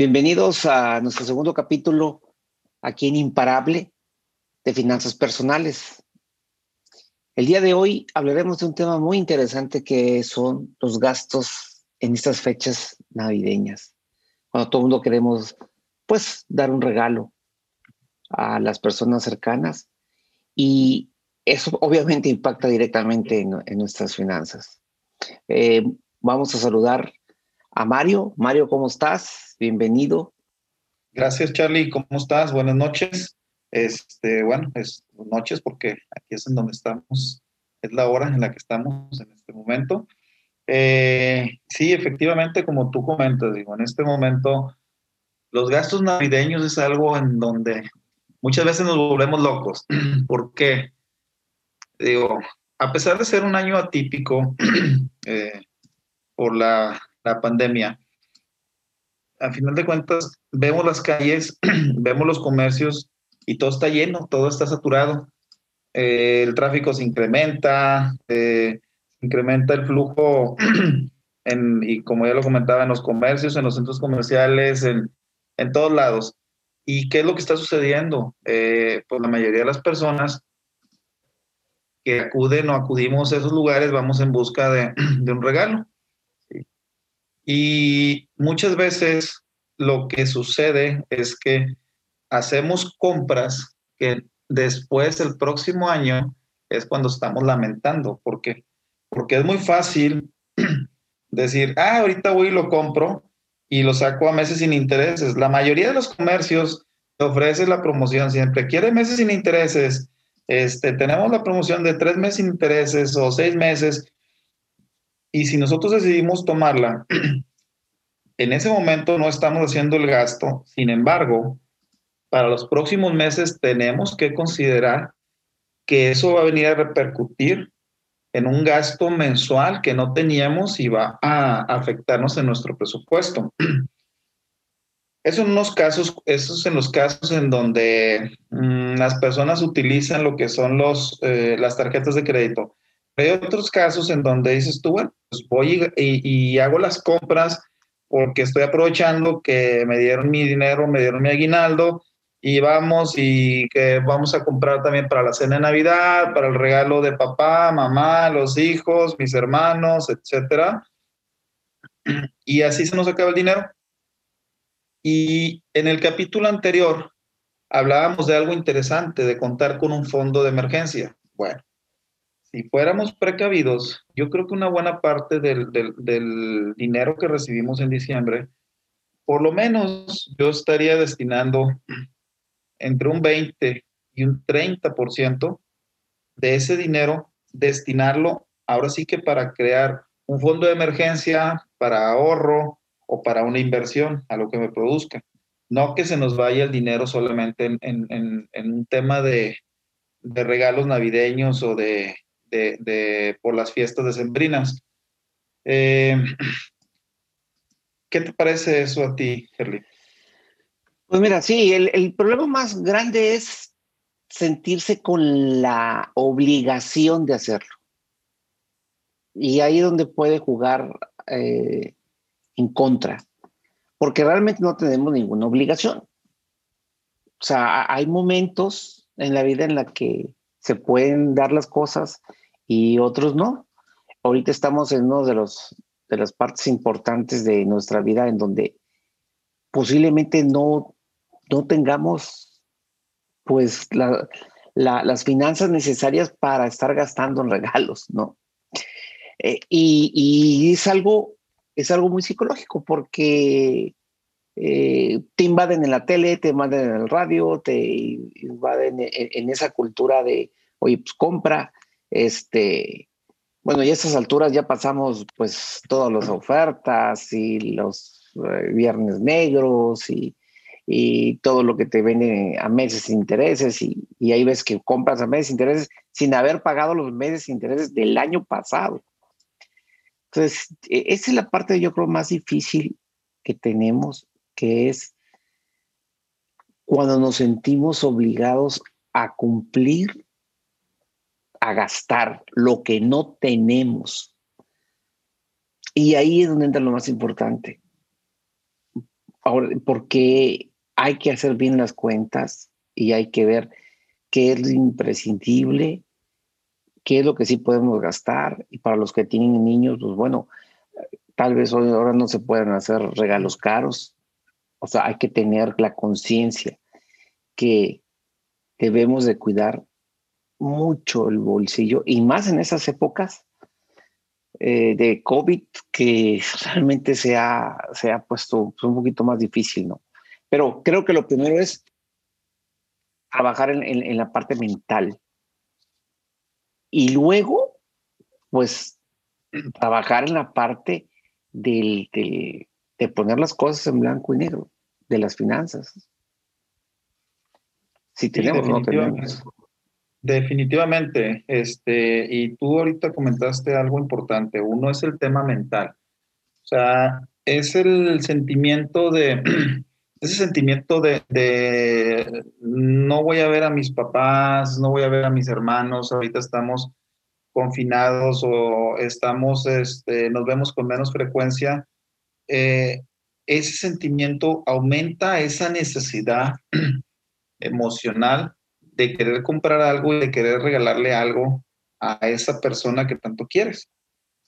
Bienvenidos a nuestro segundo capítulo aquí en Imparable de Finanzas Personales. El día de hoy hablaremos de un tema muy interesante que son los gastos en estas fechas navideñas, cuando todo el mundo queremos pues dar un regalo a las personas cercanas y eso obviamente impacta directamente en, nuestras finanzas. Eh, vamos a saludar a Mario. Mario, ¿cómo estás? Bienvenido. Gracias, Charlie. ¿Cómo estás? Buenas noches. Este, bueno, es noches porque aquí es en donde estamos, es la hora en la que estamos en este momento. Eh, sí, efectivamente, como tú comentas, digo, en este momento los gastos navideños es algo en donde muchas veces nos volvemos locos. ¿Por qué? Digo, a pesar de ser un año atípico eh, por la la pandemia, a final de cuentas, vemos las calles, vemos los comercios y todo está lleno, todo está saturado. Eh, el tráfico se incrementa, eh, incrementa el flujo, y como ya lo comentaba, en los comercios, en los centros comerciales, en, todos lados. ¿Y qué es lo que está sucediendo? Eh, pues la mayoría de las personas que acuden o acudimos a esos lugares vamos en busca de un regalo. Y muchas veces lo que sucede es que hacemos compras que después, el próximo año, es cuando estamos lamentando. ¿Por qué? Porque es muy fácil decir, ah, ahorita voy y lo compro y lo saco a meses sin intereses. La mayoría de los comercios ofrece la promoción siempre. Quiere meses sin intereses. Este, tenemos la promoción de tres meses sin intereses o seis meses y si nosotros decidimos tomarla, en ese momento no estamos haciendo el gasto, sin embargo, para los próximos meses tenemos que considerar que eso va a venir a repercutir en un gasto mensual que no teníamos y va a afectarnos en nuestro presupuesto. Eso en unos casos, esos en los casos en donde mm, las personas utilizan lo que son los, eh, las tarjetas de crédito. Hay otros casos en donde dices tú, bueno, pues voy y, hago las compras porque estoy aprovechando que me dieron mi dinero, me dieron mi aguinaldo y vamos y que vamos a comprar también para la cena de Navidad, para el regalo de papá, mamá, los hijos, mis hermanos, etcétera. Y así se nos acaba el dinero. Y en el capítulo anterior hablábamos de algo interesante, de contar con un fondo de emergencia. Bueno, si fuéramos precavidos, yo creo que una buena parte del, dinero que recibimos en diciembre, por lo menos yo estaría destinando entre un 20 y un 30% de ese dinero, destinarlo ahora sí que para crear un fondo de emergencia, para ahorro o para una inversión a lo que me produzca. No que se nos vaya el dinero solamente en, un tema de, de regalos navideños o de, de, por las fiestas decembrinas. Eh, ¿Qué te parece eso a ti, Gerli? Pues mira, sí, el, el, problema más grande es sentirse con la obligación de hacerlo. Y ahí es donde puede jugar eh, en contra, porque realmente no tenemos ninguna obligación. O sea, hay momentos en la vida en la que se pueden dar las cosas y otros no. Ahorita estamos en uno de los de las partes importantes de nuestra vida en donde posiblemente no, no tengamos pues las finanzas necesarias para estar gastando en regalos, ¿no? Eh, y, es algo es algo muy psicológico porque eh, te invaden en la tele, te invaden en el radio, te invaden en, en esa cultura de, oye, pues compra, este, bueno, y a estas alturas ya pasamos pues todas las ofertas y los eh, viernes negros y, y, todo lo que te vende a meses de intereses y, y, ahí ves que compras a meses de intereses sin haber pagado los meses de intereses del año pasado. Entonces, e, esa es la parte yo creo más difícil que tenemos, que es cuando nos sentimos obligados a cumplir a gastar lo que no tenemos. Y ahí es donde entra lo más importante. porque hay que hacer bien las cuentas y hay que ver qué es lo imprescindible, qué es lo que sí podemos gastar. Y para los que tienen niños, pues bueno, tal vez hoy ahora no se puedan hacer regalos caros. O sea, hay que tener la conciencia que debemos de cuidar mucho el bolsillo y más en esas épocas eh, de COVID que realmente se ha, se ha puesto pues, un poquito más difícil, ¿no? Pero creo que lo primero es trabajar en, en, la parte mental y luego, pues, trabajar en la parte del, del, de poner las cosas en blanco y negro, de las finanzas. Si tenemos no tenemos. Definitivamente, este, y tú ahorita comentaste algo importante. Uno es el tema mental. O sea, es el sentimiento de, ese sentimiento de, no voy a ver a mis papás, no voy a ver a mis hermanos, ahorita estamos confinados o estamos, este, nos vemos con menos frecuencia. Eh, ese sentimiento aumenta esa necesidad emocional de querer comprar algo y de querer regalarle algo a esa persona que tanto quieres.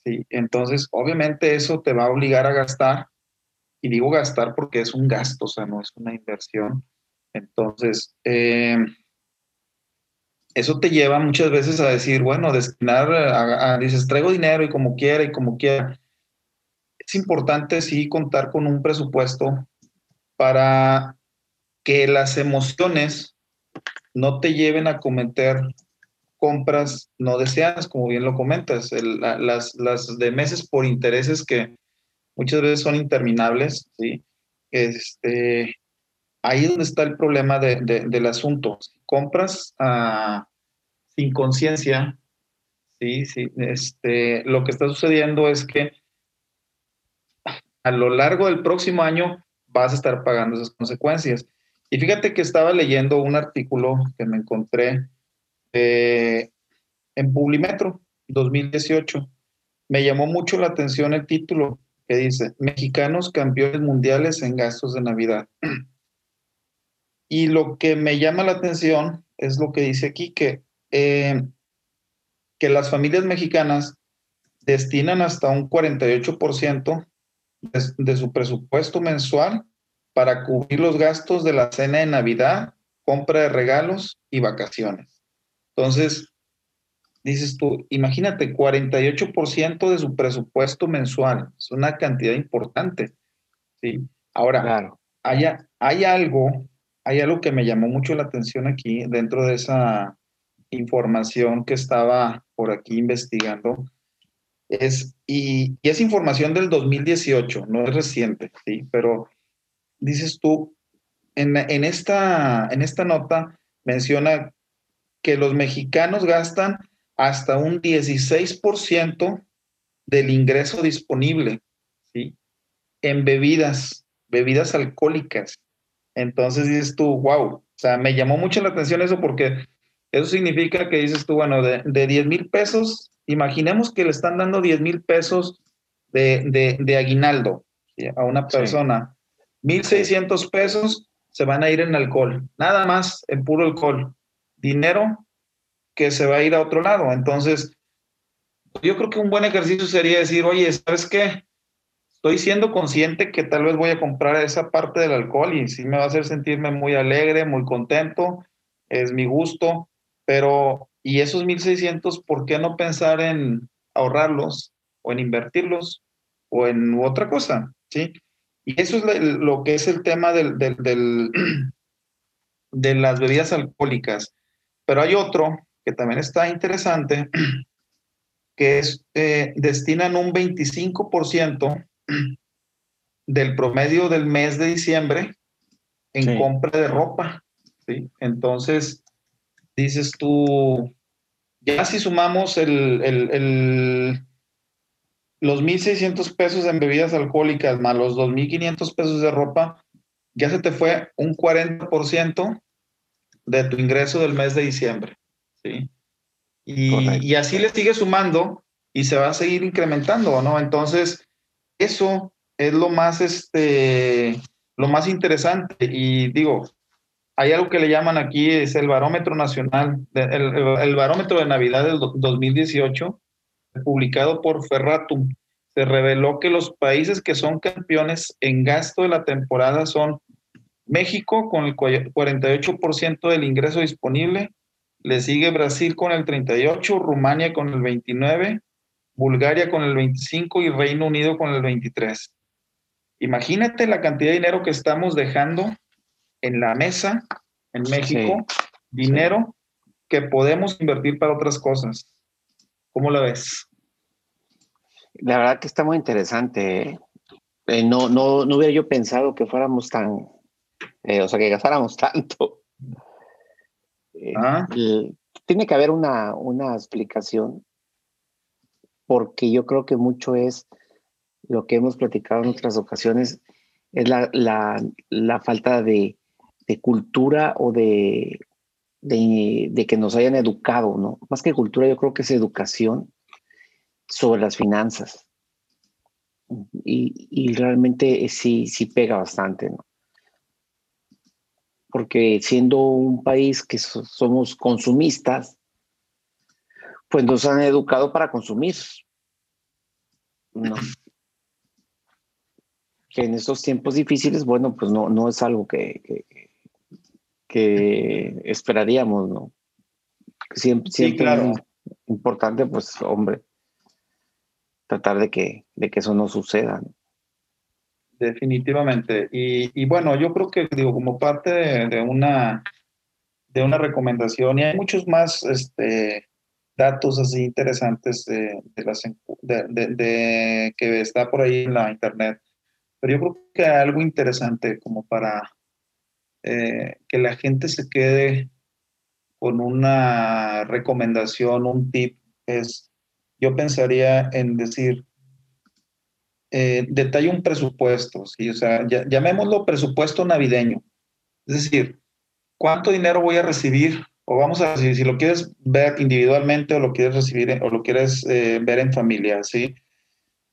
¿sí? Entonces, obviamente eso te va a obligar a gastar, y digo gastar porque es un gasto, o sea, no es una inversión. Entonces, eh, eso te lleva muchas veces a decir, bueno, destinar, a, dices, traigo dinero y como quiera y como quiera. Es importante, sí, contar con un presupuesto para que las emociones no te lleven a cometer compras no deseadas, como bien lo comentas, las, de meses por intereses que muchas veces son interminables, ¿sí? Este, ahí es donde está el problema de, del asunto. Compras ah, sin conciencia, ¿sí? Sí, este, lo que está sucediendo es que a lo largo del próximo año vas a estar pagando esas consecuencias. Y fíjate que estaba leyendo un artículo que me encontré eh, en Publimetro 2018. Me llamó mucho la atención el título que dice, Mexicanos campeones mundiales en gastos de Navidad. Y lo que me llama la atención es lo que dice aquí, que, eh, que las familias mexicanas destinan hasta un 48% de, de su presupuesto mensual para cubrir los gastos de la cena de Navidad, compra de regalos y vacaciones. Entonces, dices tú, imagínate, 48% de su presupuesto mensual, es una cantidad importante. ¿sí? Ahora, hay, hay, algo, hay algo que me llamó mucho la atención aquí dentro de esa información que estaba por aquí investigando. Es, y, y es información del 2018, no es reciente, ¿sí? pero dices tú, en, esta, en esta nota menciona que los mexicanos gastan hasta un 16% del ingreso disponible ¿sí? en bebidas, bebidas alcohólicas. Entonces dices tú, wow, o sea, me llamó mucho la atención eso porque eso significa que dices tú, bueno, de, de 10 mil pesos, imaginemos que le están dando 10 mil pesos de, de, aguinaldo a una persona. 1.600 pesos se van a ir en alcohol, nada más en puro alcohol. Dinero que se va a ir a otro lado. Entonces, yo creo que un buen ejercicio sería decir, oye, ¿sabes qué? Estoy siendo consciente que tal vez voy a comprar esa parte del alcohol y sí me va a hacer sentirme muy alegre, muy contento, es mi gusto, pero ¿y esos 1.600, por qué no pensar en ahorrarlos o en invertirlos o en otra cosa? ¿Sí? Y eso es lo que es el tema del, de las bebidas alcohólicas. Pero hay otro que también está interesante, que es, eh, destinan un 25% del promedio del mes de diciembre en compra de ropa. ¿sí? Entonces, dices tú, ya si sumamos el, el los 1.600 pesos en bebidas alcohólicas más los 2.500 pesos de ropa, ya se te fue un 40% de tu ingreso del mes de diciembre. ¿sí? Y, así le sigue sumando y se va a seguir incrementando, ¿no? Entonces, eso es lo más, este, lo más interesante, y digo, hay algo que le llaman aquí, es el barómetro nacional, el, barómetro de Navidad del 2018, publicado por Ferratum. Se reveló que los países que son campeones en gasto de la temporada son México con el 48% del ingreso disponible, le sigue Brasil con el 38%, Rumania con el 29%, Bulgaria con el 25% y Reino Unido con el 23%. Imagínate la cantidad de dinero que estamos dejando en la mesa en México, dinero que podemos invertir para otras cosas. ¿Cómo la ves? La verdad que está muy interesante. Eh, no, no, no hubiera yo pensado que fuéramos tan, eh, o sea, que gastáramos tanto. Eh, ah. tiene que haber una, una explicación, porque yo creo que mucho es lo que hemos platicado en otras ocasiones, es la, la, la falta de, de cultura o de, que nos hayan educado, ¿no? Más que cultura, yo creo que es educación sobre las finanzas. Y, y realmente sí, sí pega bastante, ¿no? Porque siendo un país que somos consumistas, pues nos han educado para consumir. ¿no? Que en estos tiempos difíciles, bueno, pues no, no es algo que esperaríamos, ¿no? Siempre, siempre es importante, pues, hombre, tratar de que, de que eso no suceda. Definitivamente. Y, bueno, yo creo que, digo, como parte de, una, de una recomendación, y hay muchos más este, datos así interesantes de, las, de, que está por ahí en la internet, pero yo creo que algo interesante como para eh, que la gente se quede con una recomendación, un tip, es, yo pensaría en decir, eh, detalle un presupuesto, ¿sí? o sea, llamémoslo presupuesto navideño. Es decir, ¿cuánto dinero voy a recibir? O vamos a decir, si lo quieres ver individualmente o lo quieres recibir o lo quieres eh, ver en familia, ¿sí?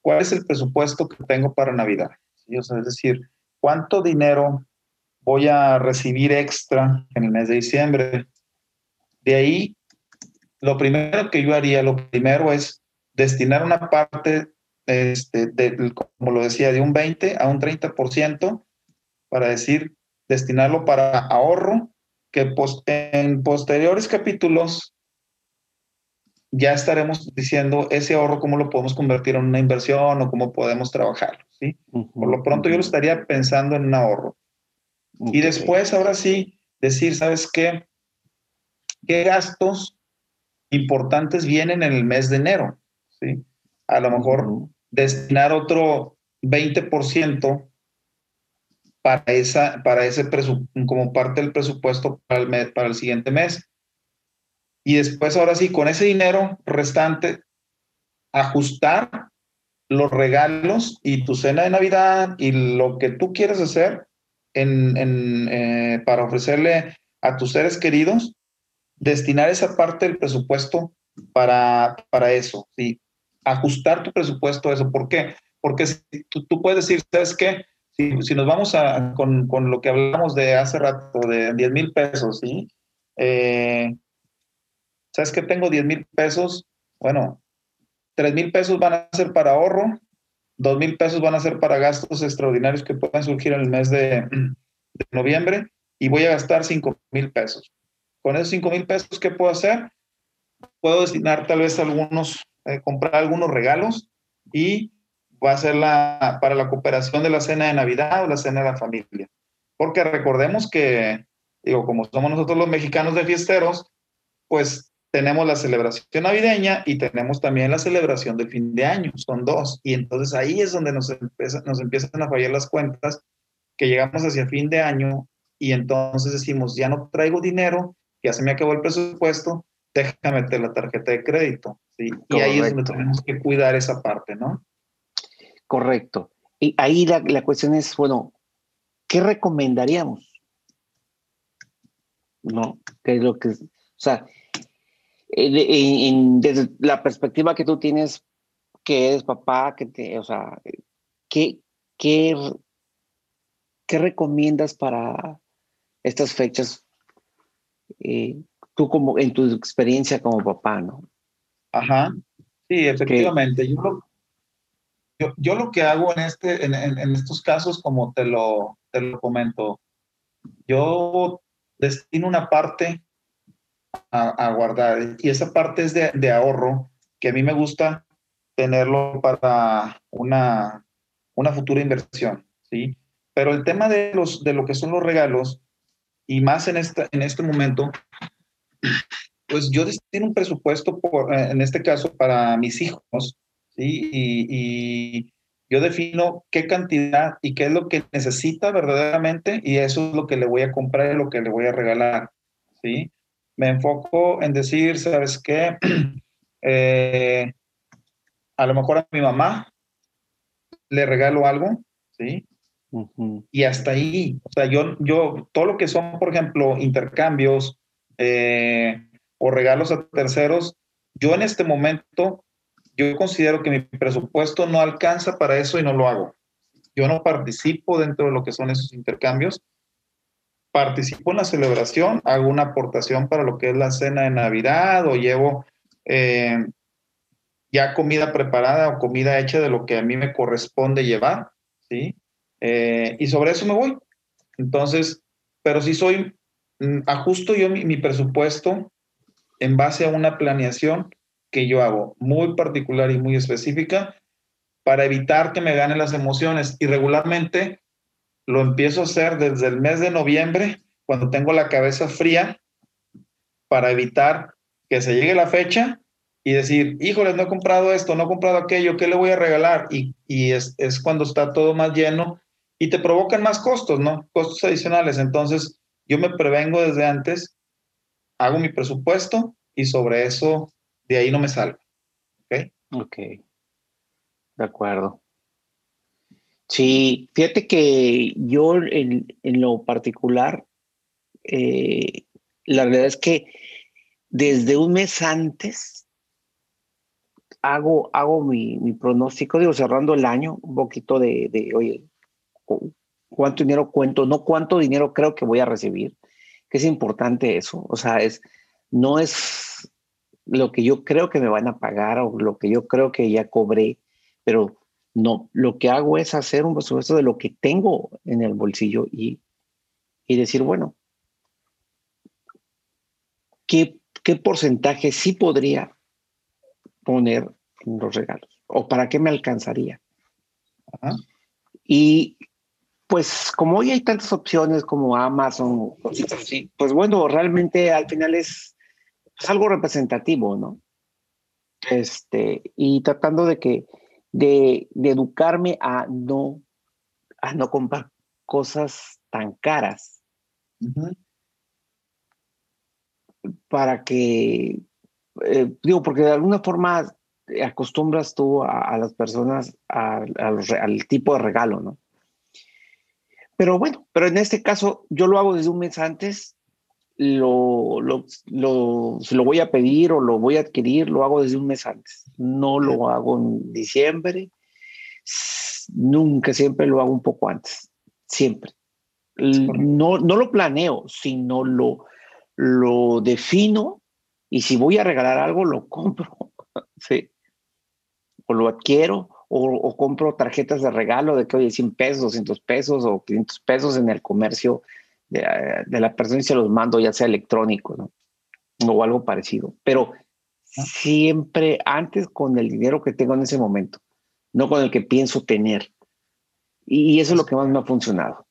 ¿Cuál es el presupuesto que tengo para Navidad? O sea, es decir, ¿cuánto dinero voy a recibir extra en el mes de diciembre. De ahí, lo primero que yo haría, lo primero es destinar una parte, este, de, como lo decía, de un 20 a un 30%, para decir, destinarlo para ahorro, que en posteriores capítulos ya estaremos diciendo ese ahorro, cómo lo podemos convertir en una inversión o cómo podemos trabajarlo. ¿sí? Por lo pronto yo lo estaría pensando en un ahorro. Y después, ahora sí, decir, ¿sabes qué? ¿Qué gastos importantes vienen en el mes de enero? ¿Sí? A lo mejor destinar otro 20% para, esa, para ese como parte del presupuesto para el, para el siguiente mes. Y después, ahora sí, con ese dinero restante, ajustar los regalos y tu cena de Navidad y lo que tú quieres hacer en, eh, para ofrecerle a tus seres queridos, destinar esa parte del presupuesto para, para eso, ¿sí? ajustar tu presupuesto a eso. ¿Por qué? Porque tú, puedes decir, ¿sabes qué? Si, si nos vamos a, con, con, lo que hablamos de hace rato, de 10 mil pesos, ¿sí? Eh, ¿Sabes qué? Tengo 10 mil pesos. Bueno, 3 mil pesos van a ser para ahorro, dos mil pesos van a ser para gastos extraordinarios que puedan surgir en el mes de, noviembre y voy a gastar cinco mil pesos. Con esos cinco mil pesos, ¿qué puedo hacer? Puedo destinar tal vez algunos, eh, comprar algunos regalos y va a ser la, para la cooperación de la cena de Navidad o la cena de la familia. Porque recordemos que, digo, como somos nosotros los mexicanos de fiesteros, pues tenemos la celebración navideña y tenemos también la celebración del fin de año, son dos. Y entonces ahí es donde nos, nos empiezan a fallar las cuentas, que llegamos hacia fin de año y entonces decimos, ya no traigo dinero, ya se me acabó el presupuesto, déjame meter la tarjeta de crédito. ¿sí? Y ahí es donde tenemos que cuidar esa parte, ¿no? Correcto. Y ahí la, la cuestión es, bueno, ¿qué recomendaríamos? ¿No? ¿Qué es lo que... O sea, eh, desde la perspectiva que tú tienes, que eres papá, que te, o sea, ¿qué, qué, ¿qué recomiendas para estas fechas? Eh, tú como en tu experiencia como papá, ¿no? Ajá, sí, efectivamente. Yo, yo, lo que hago en, este, en, en, estos casos, como te lo, te lo comento, yo destino una parte a, guardar y esa parte es de, de ahorro que a mí me gusta tenerlo para una, una futura inversión, ¿sí? Pero el tema de, los, de lo que son los regalos, y más en, esta, en este momento, pues yo destino un presupuesto, por, eh, en este caso, para mis hijos, ¿sí? Y, y, yo defino qué cantidad y qué es lo que necesita verdaderamente, y eso es lo que le voy a comprar y lo que le voy a regalar, ¿sí? Me enfoco en decir, ¿sabes qué? Eh, a lo mejor a mi mamá le regalo algo, ¿sí? Y hasta ahí, o sea, yo, yo, todo lo que son, por ejemplo, intercambios eh, o regalos a terceros, yo en este momento, yo considero que mi presupuesto no alcanza para eso y no lo hago. Yo no participo dentro de lo que son esos intercambios. Participo en la celebración, hago una aportación para lo que es la cena de Navidad o llevo eh, ya comida preparada o comida hecha de lo que a mí me corresponde llevar, ¿sí? Eh, y sobre eso me voy. Entonces, pero si soy, mm, ajusto yo mi, mi, presupuesto en base a una planeación que yo hago muy particular y muy específica para evitar que me ganen las emociones. Y regularmente lo empiezo a hacer desde el mes de noviembre, cuando tengo la cabeza fría, para evitar que se llegue la fecha y decir, híjoles, no he comprado esto, no he comprado aquello, ¿qué le voy a regalar? Y, y es, es, cuando está todo más lleno y te provocan más costos, ¿no? Costos adicionales. Entonces, yo me prevengo desde antes, hago mi presupuesto y sobre eso, de ahí no me salgo. ¿Ok? Ok. De acuerdo. Sí, fíjate que yo en, en lo particular, eh, la verdad es que desde un mes antes hago, hago mi, mi, pronóstico, digo, cerrando el año, un poquito de, de, oye, cuánto dinero cuento, no cuánto dinero creo que voy a recibir, que es importante eso, o sea, es, no es lo que yo creo que me van a pagar o lo que yo creo que ya cobré, pero no, lo que hago es hacer un presupuesto de lo que tengo en el bolsillo y, y decir, bueno, ¿qué, ¿qué porcentaje sí podría poner en los regalos? ¿O para qué me alcanzaría? Ajá. Y pues como hoy hay tantas opciones como Amazon, cositas así, pues bueno, realmente al final es, es, algo representativo, ¿no? Este, y tratando de que, de, de, educarme a no, a no comprar cosas tan caras. Uh -huh. Para que, eh, digo, porque de alguna forma acostumbras tú a, a las personas a, a los, al tipo de regalo, ¿no? Pero bueno, pero en este caso yo lo hago desde un mes antes, lo, lo, lo, lo voy a pedir o lo voy a adquirir, lo hago desde un mes antes. No lo hago en diciembre, nunca, siempre lo hago un poco antes, siempre. No, no lo planeo, sino lo, lo defino y si voy a regalar algo, lo compro, sí, o lo adquiero o, o, compro tarjetas de regalo de que, oye, 100 pesos, 200 pesos o 500 pesos en el comercio de, de la persona y se los mando, ya sea electrónico, ¿no? O algo parecido. Pero siempre antes con el dinero que tengo en ese momento, no con el que pienso tener. Y eso es lo que más me ha funcionado.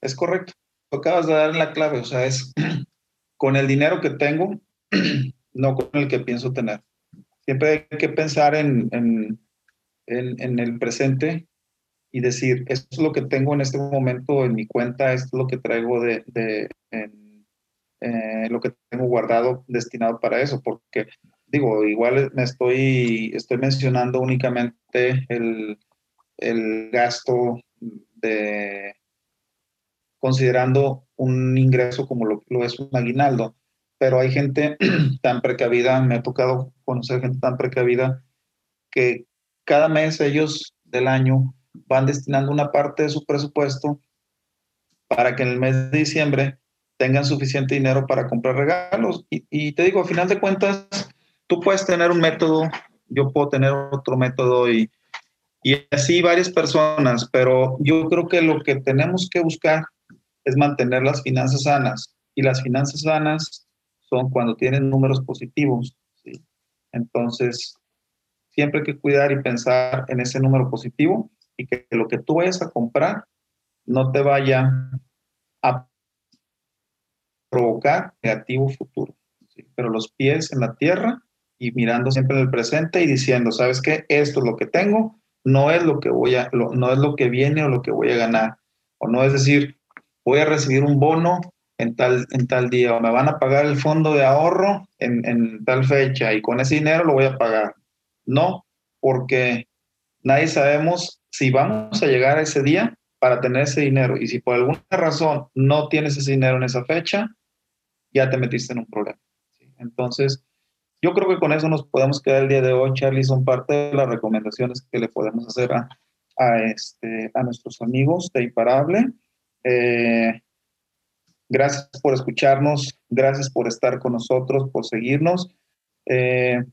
Es correcto. Lo acabas de dar en la clave, o sea, es con el dinero que tengo, no con el que pienso tener siempre hay que pensar en, en, en, en, el presente y decir, esto es lo que tengo en este momento en mi cuenta, esto es lo que traigo de, de eh, lo que tengo guardado destinado para eso, porque digo, igual me estoy, estoy mencionando únicamente el, el gasto de considerando un ingreso como lo, lo es un aguinaldo. Pero hay gente tan precavida, me ha tocado conocer gente tan precavida que cada mes ellos del año van destinando una parte de su presupuesto para que en el mes de diciembre tengan suficiente dinero para comprar regalos. Y, te digo, a final de cuentas, tú puedes tener un método, yo puedo tener otro método y, y así varias personas, pero yo creo que lo que tenemos que buscar es mantener las finanzas sanas. Y las finanzas sanas son cuando tienen números positivos. Entonces, siempre hay que cuidar y pensar en ese número positivo y que lo que tú vayas a comprar no te vaya a provocar negativo futuro. Pero los pies en la tierra y mirando siempre en el presente y diciendo, ¿sabes qué? Esto es lo que tengo, no es lo que voy a, no es lo que viene o lo que voy a ganar. O no es decir, voy a recibir un bono en tal, en tal día o me van a pagar el fondo de ahorro en, en tal fecha y con ese dinero lo voy a pagar. No, porque nadie sabemos si vamos a llegar a ese día para tener ese dinero. Y si por alguna razón no tienes ese dinero en esa fecha, ya te metiste en un problema. Entonces, yo creo que con eso nos podemos quedar el día de hoy, Charlie. Son parte de las recomendaciones que le podemos hacer a, a, este, a nuestros amigos de Imparable. Eh, gracias por escucharnos, gracias por estar con nosotros, por seguirnos. Eh,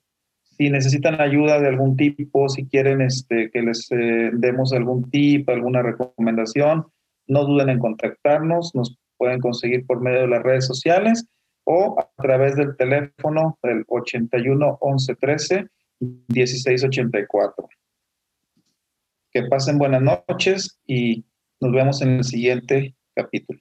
si necesitan ayuda de algún tipo, si quieren este, que les eh, demos algún tip, alguna recomendación, no duden en contactarnos, nos pueden conseguir por medio de las redes sociales o a través del teléfono del 81 11 13 16 84. Que pasen buenas noches y nos vemos en el siguiente capítulo.